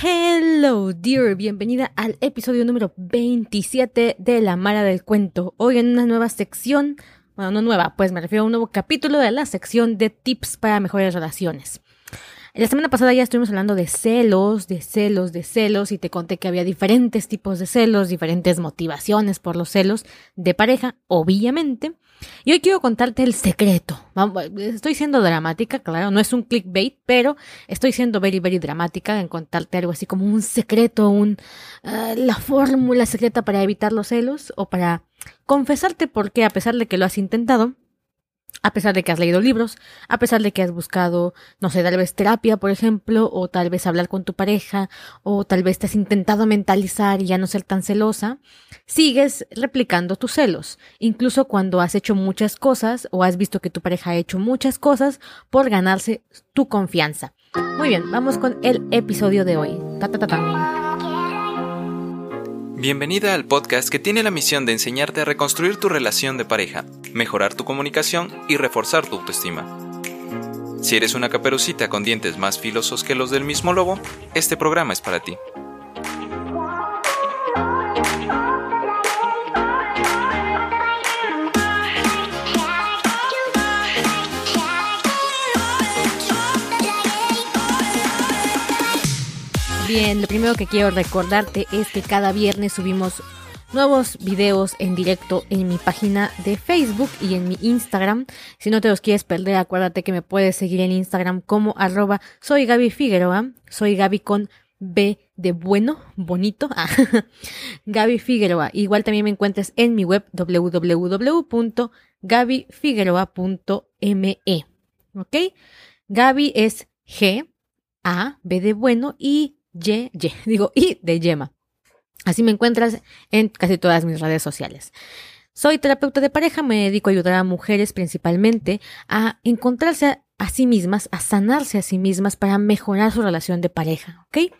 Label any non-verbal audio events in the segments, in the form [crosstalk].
Hello, dear. Bienvenida al episodio número 27 de La Mara del Cuento. Hoy en una nueva sección, bueno, no nueva, pues me refiero a un nuevo capítulo de la sección de tips para mejores relaciones. La semana pasada ya estuvimos hablando de celos, de celos, de celos, y te conté que había diferentes tipos de celos, diferentes motivaciones por los celos de pareja, obviamente. Y hoy quiero contarte el secreto. Estoy siendo dramática, claro, no es un clickbait, pero estoy siendo very, very dramática en contarte algo así como un secreto, un, uh, la fórmula secreta para evitar los celos o para confesarte por qué, a pesar de que lo has intentado, a pesar de que has leído libros, a pesar de que has buscado, no sé, tal vez terapia, por ejemplo, o tal vez hablar con tu pareja, o tal vez te has intentado mentalizar y ya no ser tan celosa, sigues replicando tus celos, incluso cuando has hecho muchas cosas o has visto que tu pareja ha hecho muchas cosas por ganarse tu confianza. Muy bien, vamos con el episodio de hoy. Bienvenida al podcast que tiene la misión de enseñarte a reconstruir tu relación de pareja, mejorar tu comunicación y reforzar tu autoestima. Si eres una caperucita con dientes más filosos que los del mismo lobo, este programa es para ti. Bien, lo primero que quiero recordarte es que cada viernes subimos nuevos videos en directo en mi página de Facebook y en mi Instagram. Si no te los quieres perder, acuérdate que me puedes seguir en Instagram como arroba soy Gaby Figueroa. Soy Gaby con B de bueno, bonito. [laughs] Ah, Gaby Figueroa. Igual también me encuentras en mi web www.gabyfigueroa.me. ¿Ok? Gaby es G, A, B de bueno y y, y, [laughs] digo, y de Yema. Así me encuentras en casi todas mis redes sociales. Soy terapeuta de pareja, me dedico a ayudar a mujeres principalmente a encontrarse a, sí mismas, a sanarse a sí mismas para mejorar su relación de pareja, ¿ok?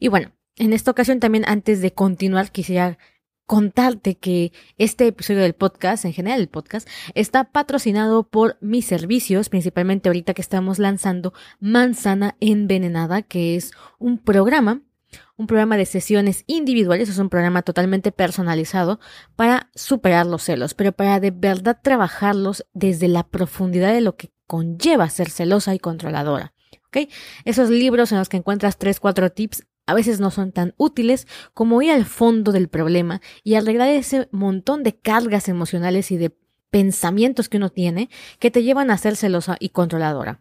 Y bueno, en esta ocasión también antes de continuar quisiera contarte que este episodio del podcast, en general el podcast, está patrocinado por mis servicios, principalmente ahorita que estamos lanzando Manzana Envenenada, que es un programa, un programa de sesiones individuales, es un programa totalmente personalizado para superar los celos, pero para de verdad trabajarlos desde la profundidad de lo que conlleva ser celosa y controladora. ¿ok? Esos libros en los que encuentras tres, cuatro tips a veces no son tan útiles como ir al fondo del problema y arreglar ese montón de cargas emocionales y de pensamientos que uno tiene que te llevan a ser celosa y controladora.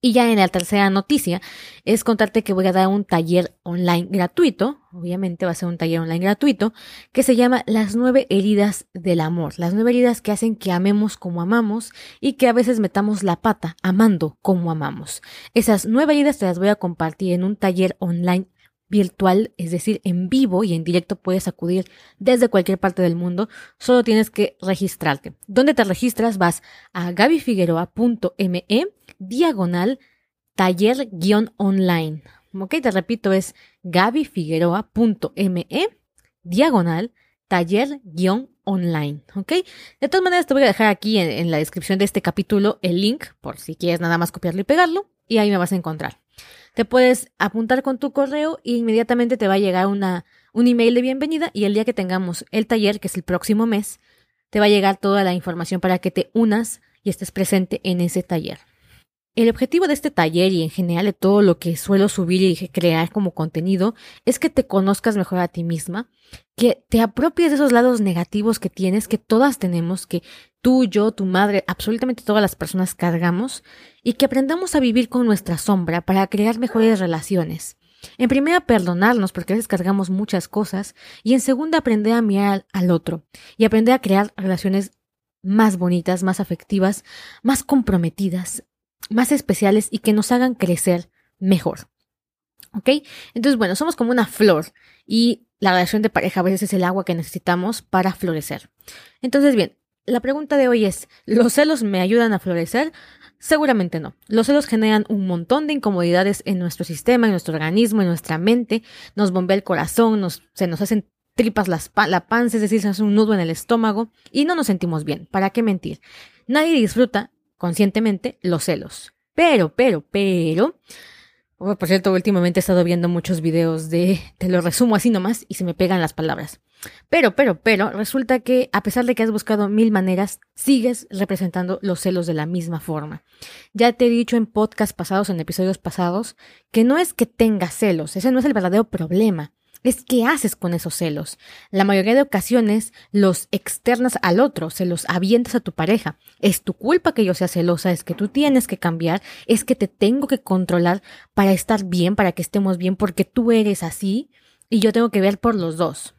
Y ya en la tercera noticia es contarte que voy a dar un taller online gratuito, obviamente va a ser un taller online gratuito, que se llama Las nueve heridas del amor, las nueve heridas que hacen que amemos como amamos y que a veces metamos la pata amando como amamos. Esas nueve heridas te las voy a compartir en un taller online virtual, es decir, en vivo y en directo puedes acudir desde cualquier parte del mundo, solo tienes que registrarte. ¿Dónde te registras? Vas a gabyfigueroa.me diagonal taller-online. Ok, te repito, es gabyfigueroa.me diagonal taller-online. Ok, de todas maneras te voy a dejar aquí en, en la descripción de este capítulo el link por si quieres nada más copiarlo y pegarlo y ahí me vas a encontrar. Te puedes apuntar con tu correo e inmediatamente te va a llegar una, un email de bienvenida y el día que tengamos el taller, que es el próximo mes, te va a llegar toda la información para que te unas y estés presente en ese taller. El objetivo de este taller y en general de todo lo que suelo subir y crear como contenido es que te conozcas mejor a ti misma, que te apropies de esos lados negativos que tienes, que todas tenemos, que tú, yo, tu madre, absolutamente todas las personas cargamos, y que aprendamos a vivir con nuestra sombra para crear mejores relaciones. En primera, perdonarnos porque a veces cargamos muchas cosas, y en segunda, aprender a mirar al otro y aprender a crear relaciones más bonitas, más afectivas, más comprometidas, más especiales y que nos hagan crecer mejor. ¿Ok? Entonces, bueno, somos como una flor y la relación de pareja a veces es el agua que necesitamos para florecer. Entonces, bien, la pregunta de hoy es, ¿los celos me ayudan a florecer? Seguramente no. Los celos generan un montón de incomodidades en nuestro sistema, en nuestro organismo, en nuestra mente, nos bombea el corazón, nos, se nos hacen tripas las la panza, es decir, se hace un nudo en el estómago y no nos sentimos bien. ¿Para qué mentir? Nadie disfruta conscientemente los celos. Pero, pero, pero, Oh, por cierto, últimamente he estado viendo muchos videos de, te lo resumo así nomás y se me pegan las palabras. Pero, pero, pero, resulta que a pesar de que has buscado mil maneras, sigues representando los celos de la misma forma. Ya te he dicho en podcasts pasados, en episodios pasados, que no es que tengas celos, ese no es el verdadero problema es qué haces con esos celos. La mayoría de ocasiones los externas al otro, se los avientas a tu pareja. Es tu culpa que yo sea celosa, es que tú tienes que cambiar, es que te tengo que controlar para estar bien, para que estemos bien, porque tú eres así y yo tengo que ver por los dos.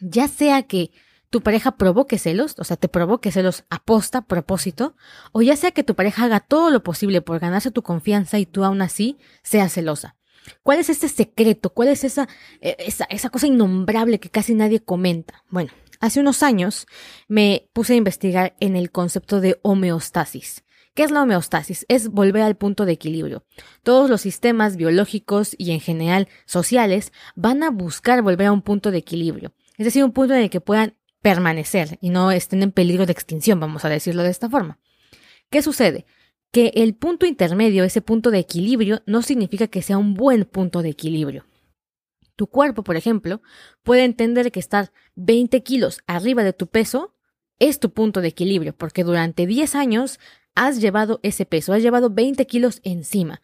Ya sea que tu pareja provoque celos, o sea, te provoque celos aposta, propósito, o ya sea que tu pareja haga todo lo posible por ganarse tu confianza y tú aún así seas celosa. ¿Cuál es ese secreto? ¿Cuál es esa, e, esa, esa cosa innombrable que casi nadie comenta? Bueno, hace unos años me puse a investigar en el concepto de homeostasis. ¿Qué es la homeostasis? Es volver al punto de equilibrio. Todos los sistemas biológicos y en general sociales van a buscar volver a un punto de equilibrio. Es decir, un punto en el que puedan permanecer y no estén en peligro de extinción, vamos a decirlo de esta forma. ¿Qué sucede? Que el punto intermedio, ese punto de equilibrio, no significa que sea un buen punto de equilibrio. Tu cuerpo, por ejemplo, puede entender que estar 20 kilos arriba de tu peso es tu punto de equilibrio, porque durante 10 años has llevado ese peso, has llevado 20 kilos encima.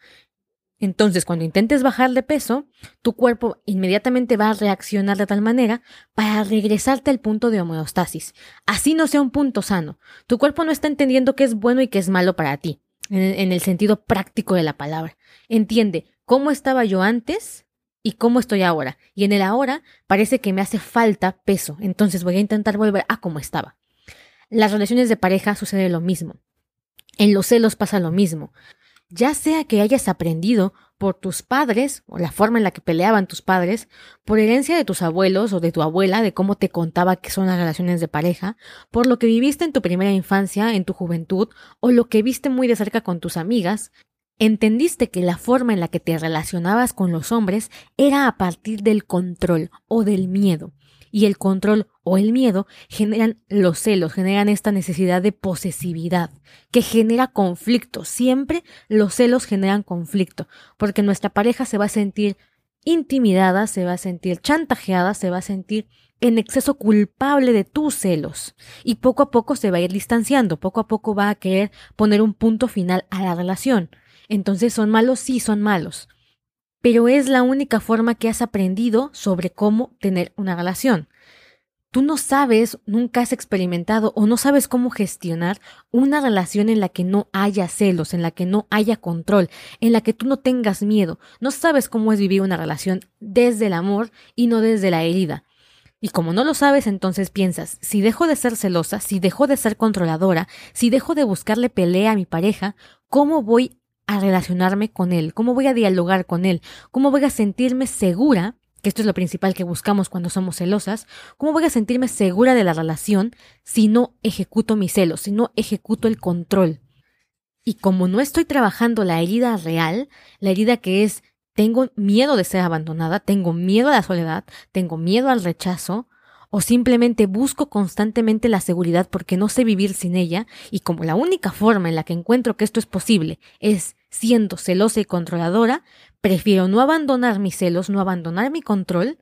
Entonces, cuando intentes bajar de peso, tu cuerpo inmediatamente va a reaccionar de tal manera para regresarte al punto de homeostasis. Así no sea un punto sano. Tu cuerpo no está entendiendo qué es bueno y qué es malo para ti en, el sentido práctico de la palabra. Entiende cómo estaba yo antes y cómo estoy ahora. Y en el ahora parece que me hace falta peso, entonces voy a intentar volver a como estaba. Las relaciones de pareja sucede lo mismo. En los celos pasa lo mismo. Ya sea que hayas aprendido por tus padres, o la forma en la que peleaban tus padres, por herencia de tus abuelos o de tu abuela, de cómo te contaba que son las relaciones de pareja, por lo que viviste en tu primera infancia, en tu juventud, o lo que viste muy de cerca con tus amigas, entendiste que la forma en la que te relacionabas con los hombres era a partir del control o del miedo y el control o el miedo generan los celos, generan esta necesidad de posesividad que genera conflicto. Siempre los celos generan conflicto porque nuestra pareja se va a sentir intimidada, se va a sentir chantajeada, se va a sentir en exceso culpable de tus celos y poco a poco se va a ir distanciando, poco a poco va a querer poner un punto final a la relación. Entonces, ¿son malos? Sí, son malos pero es la única forma que has aprendido sobre cómo tener una relación. Tú no sabes, nunca has experimentado o no sabes cómo gestionar una relación en la que no haya celos, en la que no haya control, en la que tú no tengas miedo. No sabes cómo es vivir una relación desde el amor y no desde la herida. Y como no lo sabes, entonces piensas, si dejo de ser celosa, si dejo de ser controladora, si dejo de buscarle pelea a mi pareja, ¿cómo voy a relacionarme con él? ¿Cómo voy a dialogar con él? ¿Cómo voy a sentirme segura? Que esto es lo principal que buscamos cuando somos celosas. ¿Cómo voy a sentirme segura de la relación si no ejecuto mis celos, si no ejecuto el control? Y como no estoy trabajando la herida real, la herida que es tengo miedo de ser abandonada, tengo miedo a la soledad, tengo miedo al rechazo, o simplemente busco constantemente la seguridad porque no sé vivir sin ella, y como la única forma en la que encuentro que esto es posible es siendo celosa y controladora, prefiero no abandonar mis celos, no abandonar mi control,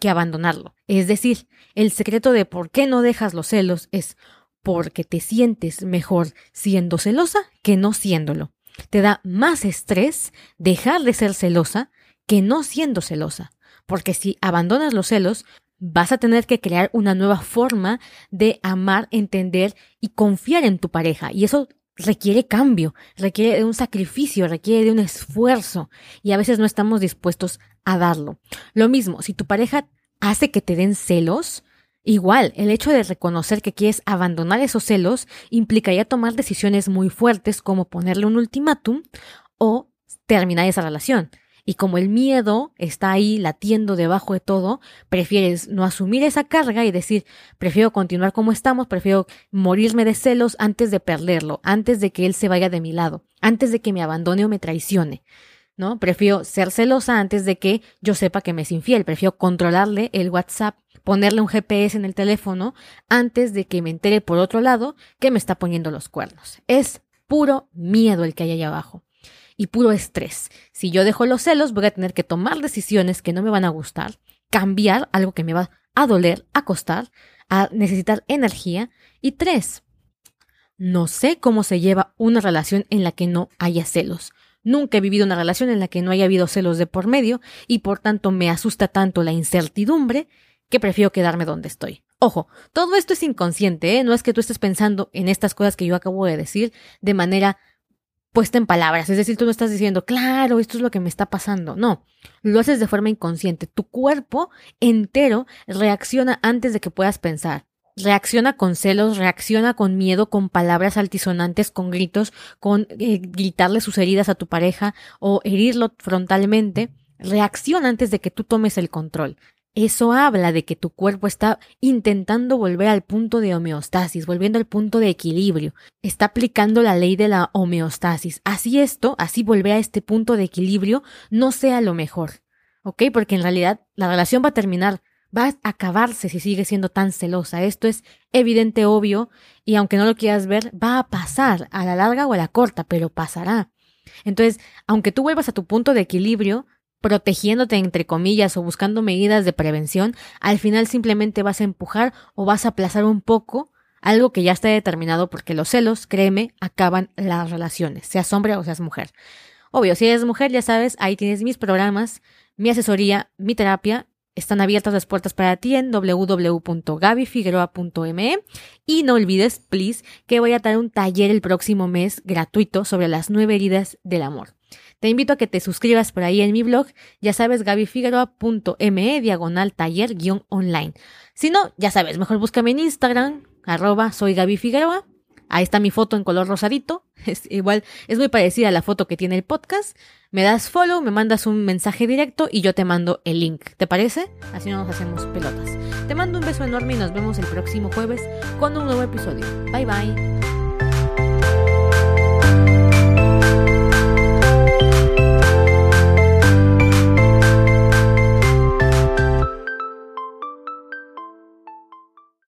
que abandonarlo. Es decir, el secreto de por qué no dejas los celos es porque te sientes mejor siendo celosa que no siéndolo. Te da más estrés dejar de ser celosa que no siendo celosa. Porque si abandonas los celos, vas a tener que crear una nueva forma de amar, entender y confiar en tu pareja. Y eso requiere cambio, requiere de un sacrificio, requiere de un esfuerzo y a veces no estamos dispuestos a darlo. Lo mismo, si tu pareja hace que te den celos, igual el hecho de reconocer que quieres abandonar esos celos implicaría tomar decisiones muy fuertes como ponerle un ultimátum o terminar esa relación. Y como el miedo está ahí latiendo debajo de todo, prefieres no asumir esa carga y decir, prefiero continuar como estamos, prefiero morirme de celos antes de perderlo, antes de que él se vaya de mi lado, antes de que me abandone o me traicione. ¿No? Prefiero ser celosa antes de que yo sepa que me es infiel. Prefiero controlarle el WhatsApp, ponerle un GPS en el teléfono antes de que me entere por otro lado que me está poniendo los cuernos. Es puro miedo el que hay ahí abajo. Y puro estrés. Si yo dejo los celos, voy a tener que tomar decisiones que no me van a gustar, cambiar algo que me va a doler, a costar, a necesitar energía. Y tres, no sé cómo se lleva una relación en la que no haya celos. Nunca he vivido una relación en la que no haya habido celos de por medio y por tanto me asusta tanto la incertidumbre que prefiero quedarme donde estoy. Ojo, todo esto es inconsciente, ¿eh? no es que tú estés pensando en estas cosas que yo acabo de decir de manera puesta en palabras, es decir, tú no estás diciendo, claro, esto es lo que me está pasando, no, lo haces de forma inconsciente, tu cuerpo entero reacciona antes de que puedas pensar, reacciona con celos, reacciona con miedo, con palabras altisonantes, con gritos, con eh, gritarle sus heridas a tu pareja o herirlo frontalmente, reacciona antes de que tú tomes el control. Eso habla de que tu cuerpo está intentando volver al punto de homeostasis, volviendo al punto de equilibrio. Está aplicando la ley de la homeostasis. Así esto, así volver a este punto de equilibrio, no sea lo mejor. ¿Ok? Porque en realidad la relación va a terminar, va a acabarse si sigue siendo tan celosa. Esto es evidente, obvio, y aunque no lo quieras ver, va a pasar a la larga o a la corta, pero pasará. Entonces, aunque tú vuelvas a tu punto de equilibrio, protegiéndote entre comillas o buscando medidas de prevención, al final simplemente vas a empujar o vas a aplazar un poco algo que ya está determinado porque los celos, créeme, acaban las relaciones, seas hombre o seas mujer. Obvio, si eres mujer, ya sabes, ahí tienes mis programas, mi asesoría, mi terapia. Están abiertas las puertas para ti en www.gabifigueroa.me y no olvides, please, que voy a dar un taller el próximo mes gratuito sobre las nueve heridas del amor. Te invito a que te suscribas por ahí en mi blog, ya sabes, gabifigueroa.me diagonal taller guion online. Si no, ya sabes, mejor búscame en Instagram, arroba soy Gaby Figueroa. Ahí está mi foto en color rosadito. [laughs] Es igual, es muy parecida a la foto que tiene el podcast. Me das follow, me mandas un mensaje directo y yo te mando el link. ¿Te parece? Así no nos hacemos pelotas. Te mando un beso enorme y nos vemos el próximo jueves con un nuevo episodio. Bye bye.